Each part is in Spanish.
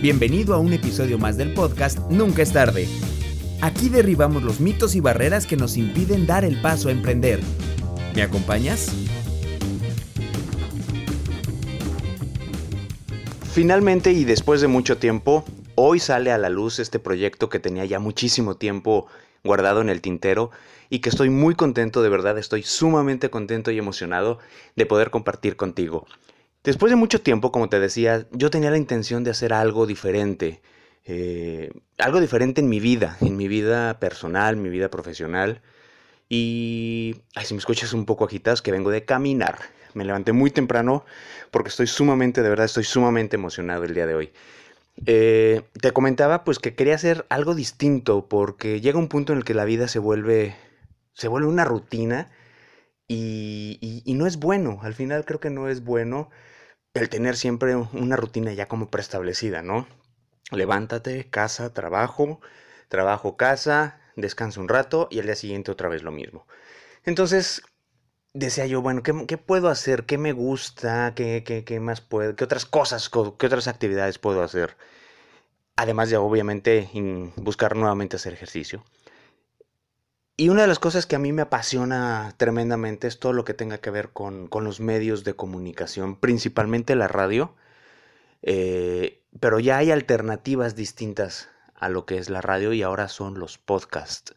Bienvenido a un episodio más del podcast Nunca es tarde. Aquí derribamos los mitos y barreras que nos impiden dar el paso a emprender. ¿Me acompañas? Finalmente y después de mucho tiempo, hoy sale a la luz este proyecto que tenía ya muchísimo tiempo guardado en el tintero y que estoy muy contento, de verdad estoy sumamente contento y emocionado de poder compartir contigo. Después de mucho tiempo, como te decía, yo tenía la intención de hacer algo diferente. Eh, algo diferente en mi vida, en mi vida personal, mi vida profesional. Y, ay, si me escuchas un poco agitados, que vengo de caminar. Me levanté muy temprano porque estoy sumamente, de verdad, estoy sumamente emocionado el día de hoy. Eh, te comentaba pues que quería hacer algo distinto porque llega un punto en el que la vida se vuelve, se vuelve una rutina y, y no es bueno. Al final creo que no es bueno el tener siempre una rutina ya como preestablecida, ¿no? Levántate, casa, trabajo, trabajo, casa, descansa un rato y al día siguiente otra vez lo mismo. Entonces, decía yo, bueno, ¿qué, puedo hacer? ¿Qué me gusta? ¿Qué, qué, más puedo? ¿Qué otras cosas, qué otras actividades puedo hacer? Además de, obviamente, buscar nuevamente hacer ejercicio. Y una de las cosas que a mí me apasiona tremendamente es todo lo que tenga que ver con, los medios de comunicación, principalmente la radio. Eh, pero ya hay alternativas distintas a lo que es la radio y ahora son los podcasts.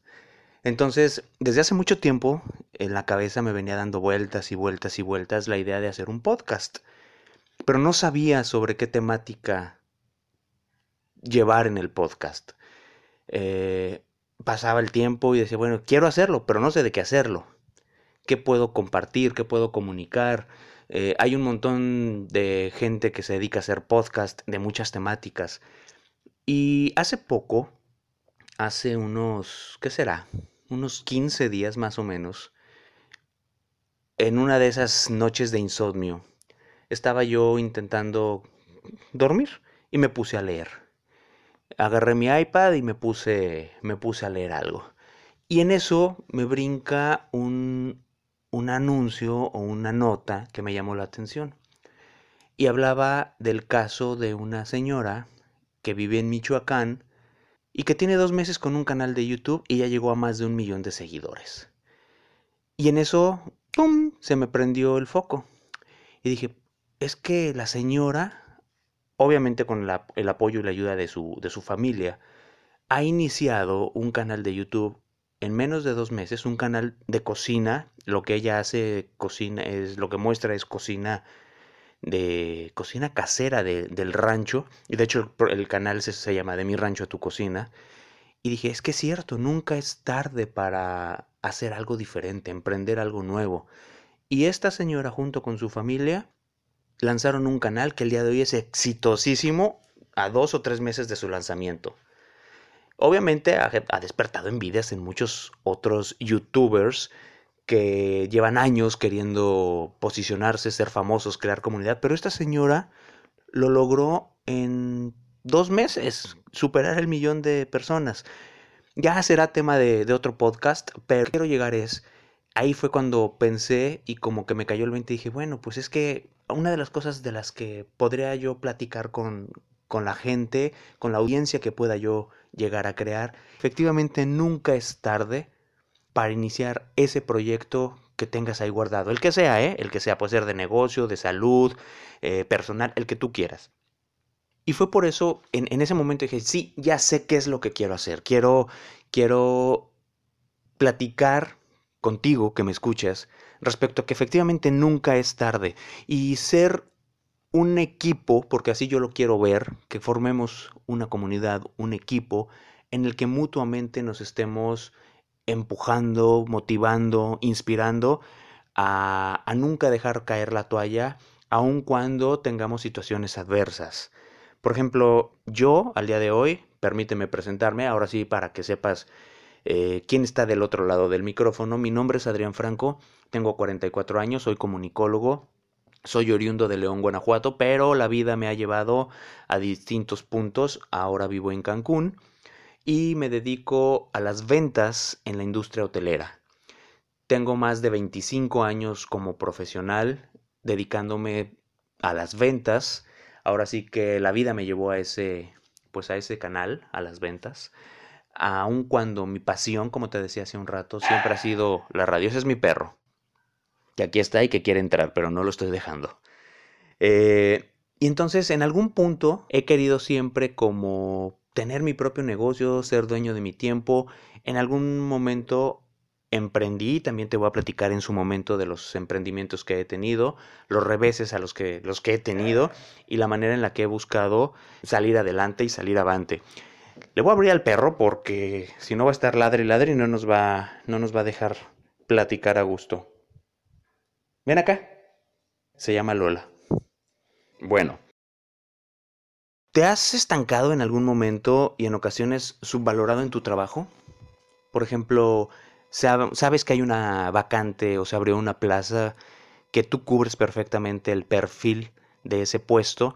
Entonces, desde hace mucho tiempo en la cabeza me venía dando vueltas y vueltas y vueltas la idea de hacer un podcast. Pero no sabía sobre qué temática llevar en el podcast. Eh, pasaba el tiempo y decía, bueno, quiero hacerlo, pero no sé de qué hacerlo. ¿Qué puedo compartir? ¿Qué puedo comunicar? Eh, hay un montón de gente que se dedica a hacer podcast de muchas temáticas. Y hace poco, hace unos, ¿qué será? Unos 15 días más o menos, en una de esas noches de insomnio, estaba yo intentando dormir y me puse a leer agarré mi iPad y me puse, me puse a leer algo. Y en eso me brinca un, un anuncio o una nota que me llamó la atención. Y hablaba del caso de una señora que vive en Michoacán y que tiene dos meses con un canal de YouTube y ya llegó a más de un millón de seguidores. Y en eso, ¡pum!, se me prendió el foco. Y dije, es que la señora obviamente con el apoyo y la ayuda de su, de su familia, ha iniciado un canal de YouTube en menos de dos meses, un canal de cocina. Lo que ella hace, cocina, es lo que muestra es cocina de cocina casera del rancho. Y de hecho el, canal se, se, llama De mi rancho a tu cocina. Y dije, es que es cierto, nunca es tarde para hacer algo diferente, emprender algo nuevo. Y esta señora junto con su familia lanzaron un canal que el día de hoy es exitosísimo a dos o tres meses de su lanzamiento. Obviamente ha, despertado envidias en muchos otros youtubers que llevan años queriendo posicionarse, ser famosos, crear comunidad, pero esta señora lo logró en dos meses, superar el millón de personas. Ya será tema de, otro podcast, pero quiero llegar es, ahí fue cuando pensé y como que me cayó el 20 y dije, bueno, pues es que una de las cosas de las que podría yo platicar con, con la gente, con la audiencia que pueda yo llegar a crear, efectivamente nunca es tarde para iniciar ese proyecto que tengas ahí guardado. El que sea, ¿eh? El que sea, puede ser de negocio, de salud, eh, personal, el que tú quieras. Y fue por eso, en, en, ese momento dije, sí, ya sé qué es lo que quiero hacer. Quiero, quiero platicar contigo que me escuchas respecto a que efectivamente nunca es tarde y ser un equipo, porque así yo lo quiero ver, que formemos una comunidad, un equipo en el que mutuamente nos estemos empujando, motivando, inspirando a, nunca dejar caer la toalla, aun cuando tengamos situaciones adversas. Por ejemplo, yo al día de hoy, permíteme presentarme, ahora sí para que sepas eh, quién está del otro lado del micrófono. Mi nombre es Adrián Franco, tengo 44 años, soy comunicólogo, soy oriundo de León, Guanajuato, pero la vida me ha llevado a distintos puntos. Ahora vivo en Cancún y me dedico a las ventas en la industria hotelera. Tengo más de 25 años como profesional dedicándome a las ventas, Ahora sí que la vida me llevó a ese, pues a ese canal, a las ventas. Aun cuando mi pasión, como te decía hace un rato, siempre ha sido la radio. Ese es mi perro. Que aquí está y que quiere entrar, pero no lo estoy dejando. Eh, y entonces en algún punto he querido siempre como tener mi propio negocio, ser dueño de mi tiempo. En algún momento emprendí, también te voy a platicar en su momento de los emprendimientos que he tenido, los reveses a los que, los que he tenido y la manera en la que he buscado salir adelante y salir avante. Le voy a abrir al perro porque si no va a estar ladre y ladre y no nos va, no nos va a dejar platicar a gusto. Ven acá. Se llama Lola. Bueno. ¿Te has estancado en algún momento y en ocasiones subvalorado en tu trabajo? Por ejemplo, sabes que hay una vacante o se abrió una plaza que tú cubres perfectamente el perfil de ese puesto.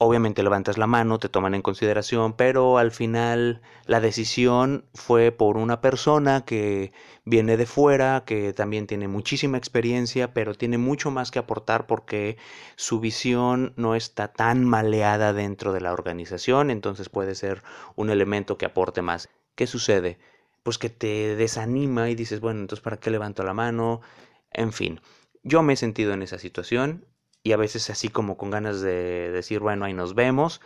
Obviamente levantas la mano, te toman en consideración, pero al final la decisión fue por una persona que viene de fuera, que también tiene muchísima experiencia, pero tiene mucho más que aportar porque su visión no está tan maleada dentro de la organización, entonces puede ser un elemento que aporte más. ¿Qué sucede? pues que te desanima y dices, bueno, entonces ¿para qué levanto la mano? En fin, yo me he sentido en esa situación y a veces así como con ganas de decir, bueno, ahí nos vemos,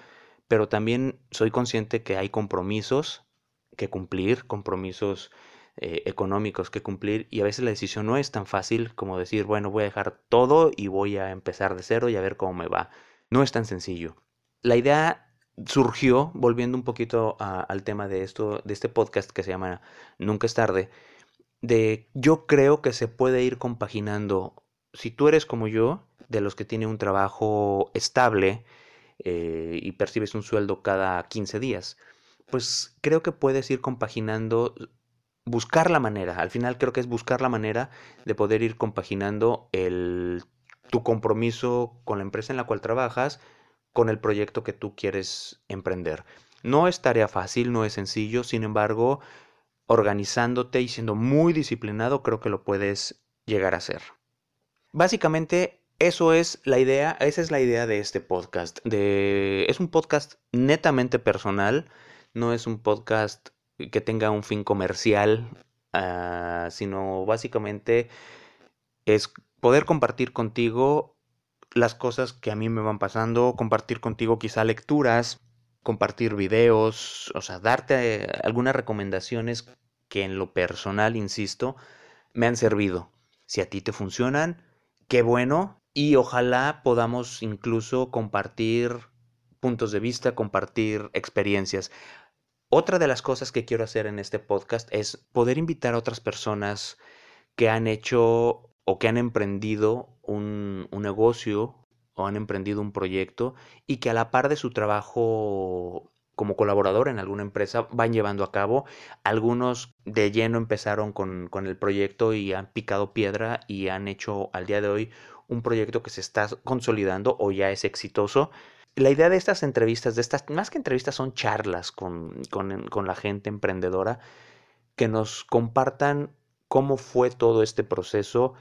pero también soy consciente que hay compromisos que cumplir, compromisos eh, económicos que cumplir y a veces la decisión no es tan fácil como decir, bueno, voy a dejar todo y voy a empezar de cero y a ver cómo me va. No es tan sencillo. La idea surgió, volviendo un poquito al tema de esto, de este podcast que se llama Nunca es tarde, de yo creo que se puede ir compaginando. Si tú eres como yo, de los que tiene un trabajo estable eh, y percibes un sueldo cada 15 días, pues creo que puedes ir compaginando, buscar la manera. Al final creo que es buscar la manera de poder ir compaginando el, tu compromiso con la empresa en la cual trabajas con el proyecto que tú quieres emprender. No es tarea fácil, no es sencillo, sin embargo, organizándote y siendo muy disciplinado, creo que lo puedes llegar a hacer. Básicamente, eso es la idea, esa es la idea de este podcast. De, es un podcast netamente personal, no es un podcast que tenga un fin comercial, ah, sino básicamente es poder compartir contigo las cosas que a mí me van pasando, compartir contigo quizá lecturas, compartir videos, o sea, darte algunas recomendaciones que en lo personal, insisto, me han servido. Si a ti te funcionan, qué bueno y ojalá podamos incluso compartir puntos de vista, compartir experiencias. Otra de las cosas que quiero hacer en este podcast es poder invitar a otras personas que han hecho o que han emprendido un, negocio o han emprendido un proyecto y que a la par de su trabajo como colaborador en alguna empresa van llevando a cabo. Algunos de lleno empezaron con, con, el proyecto y han picado piedra y han hecho al día de hoy un proyecto que se está consolidando o ya es exitoso. La idea de estas entrevistas, de estas, más que entrevistas, son charlas con, con, con la gente emprendedora que nos compartan cómo fue todo este proceso,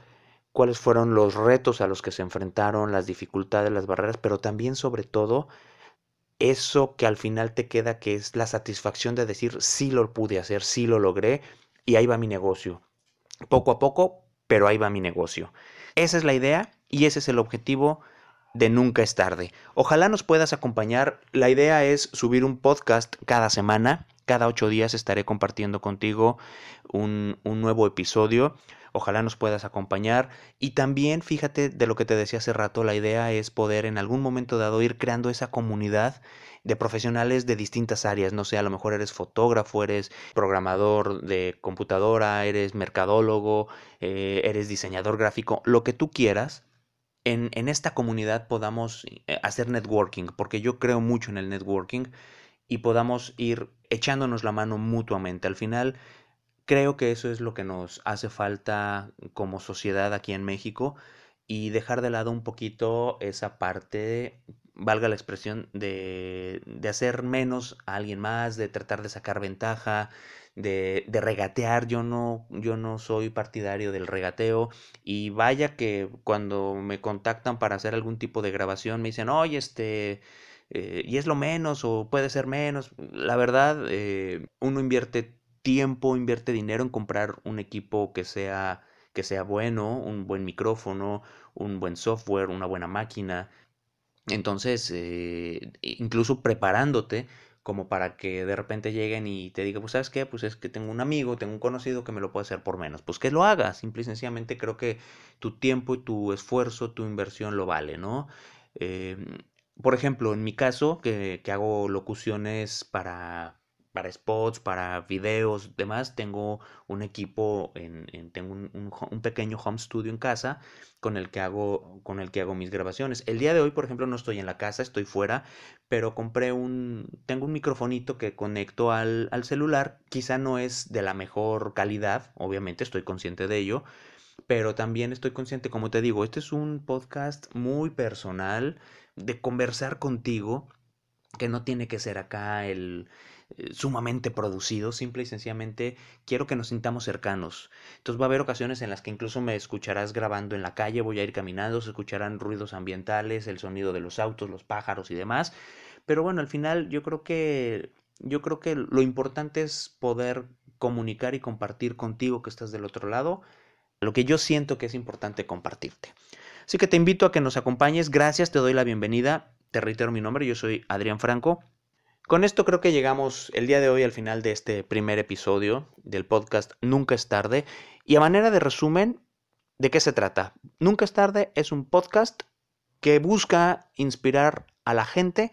cuáles fueron los retos a los que se enfrentaron, las dificultades, las barreras, pero también sobre todo eso que al final te queda que es la satisfacción de decir sí lo pude hacer, sí lo logré y ahí va mi negocio. Poco a poco, pero ahí va mi negocio. Esa es la idea y ese es el objetivo de Nunca es tarde. Ojalá nos puedas acompañar. La idea es subir un podcast cada semana. Cada ocho días estaré compartiendo contigo un, un nuevo episodio. Ojalá nos puedas acompañar. Y también, fíjate de lo que te decía hace rato, la idea es poder en algún momento dado ir creando esa comunidad de profesionales de distintas áreas. No sé, a lo mejor eres fotógrafo, eres programador de computadora, eres mercadólogo, eh, eres diseñador gráfico, lo que tú quieras. En, en esta comunidad podamos eh, hacer networking, porque yo creo mucho en el networking y podamos ir echándonos la mano mutuamente. Al final, Creo que eso es lo que nos hace falta como sociedad aquí en México y dejar de lado un poquito esa parte, valga la expresión, de, de hacer menos a alguien más, de tratar de sacar ventaja, de, de, regatear, yo no, yo no soy partidario del regateo y vaya que cuando me contactan para hacer algún tipo de grabación me dicen, oye, este, eh, y es lo menos o puede ser menos, la verdad, eh, uno invierte tiempo, invierte dinero en comprar un equipo que sea que sea bueno, un buen micrófono, un buen software, una buena máquina. Entonces, eh, incluso preparándote como para que de repente lleguen y te digan, pues sabes qué, pues es que tengo un amigo, tengo un conocido que me lo puede hacer por menos. Pues que lo haga, simple y sencillamente creo que tu tiempo y tu esfuerzo, tu inversión lo vale, ¿no? Em, por ejemplo, en mi caso, que, que hago locuciones para para spots, para videos, demás, tengo un equipo, en, tengo un, pequeño home studio en casa con el que hago, con el que hago mis grabaciones. El día de hoy, por ejemplo, no estoy en la casa, estoy fuera, pero compré un, tengo un microfonito que conecto al, al celular. Quizá no es de la mejor calidad, obviamente, estoy consciente de ello, pero también estoy consciente, como te digo, este es un podcast muy personal de conversar contigo, que no tiene que ser acá el sumamente producido, simple y sencillamente quiero que nos sintamos cercanos. Entonces va a haber ocasiones en las que incluso me escucharás grabando en la calle, voy a ir caminando, se escucharán ruidos ambientales, el sonido de los autos, los pájaros y demás. Pero bueno, al final yo creo que yo creo que lo importante es poder comunicar y compartir contigo que estás del otro lado lo que yo siento que es importante compartirte. Así que te invito a que nos acompañes. Gracias, te doy la bienvenida. Te reitero mi nombre, yo soy Adrián Franco con esto creo que llegamos el día de hoy al final de este primer episodio del podcast Nunca es tarde. Y a manera de resumen, ¿de qué se trata? Nunca es tarde es un podcast que busca inspirar a la gente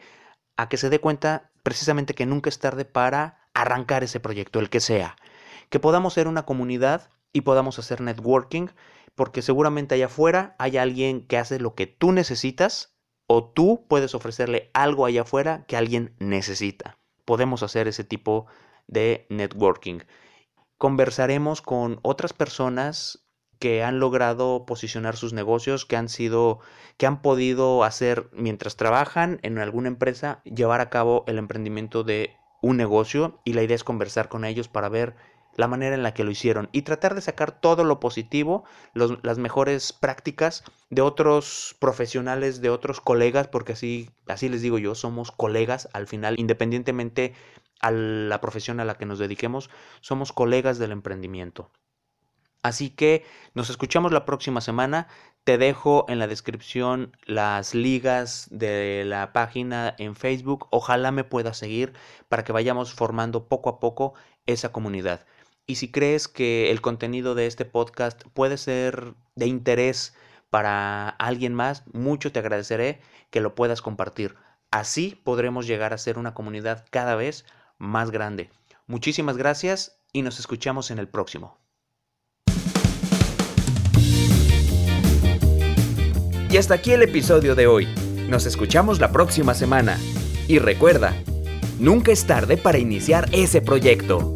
a que se dé cuenta precisamente que nunca es tarde para arrancar ese proyecto, el que sea. Que podamos ser una comunidad y podamos hacer networking, porque seguramente allá afuera hay alguien que hace lo que tú necesitas o tú puedes ofrecerle algo allá afuera que alguien necesita. Podemos hacer ese tipo de networking. Conversaremos con otras personas que han logrado posicionar sus negocios, que han sido, que han podido hacer mientras trabajan en alguna empresa, llevar a cabo el emprendimiento de un negocio y la idea es conversar con ellos para ver la manera en la que lo hicieron y tratar de sacar todo lo positivo, las mejores prácticas de otros profesionales, de otros colegas, porque así, así les digo yo, somos colegas al final, independientemente a la profesión a la que nos dediquemos, somos colegas del emprendimiento. Así que nos escuchamos la próxima semana. Te dejo en la descripción las ligas de la página en Facebook. Ojalá me puedas seguir para que vayamos formando poco a poco esa comunidad. Y si crees que el contenido de este podcast puede ser de interés para alguien más, mucho te agradeceré que lo puedas compartir. Así podremos llegar a ser una comunidad cada vez más grande. Muchísimas gracias y nos escuchamos en el próximo. Y hasta aquí el episodio de hoy. Nos escuchamos la próxima semana. Y recuerda, nunca es tarde para iniciar ese proyecto.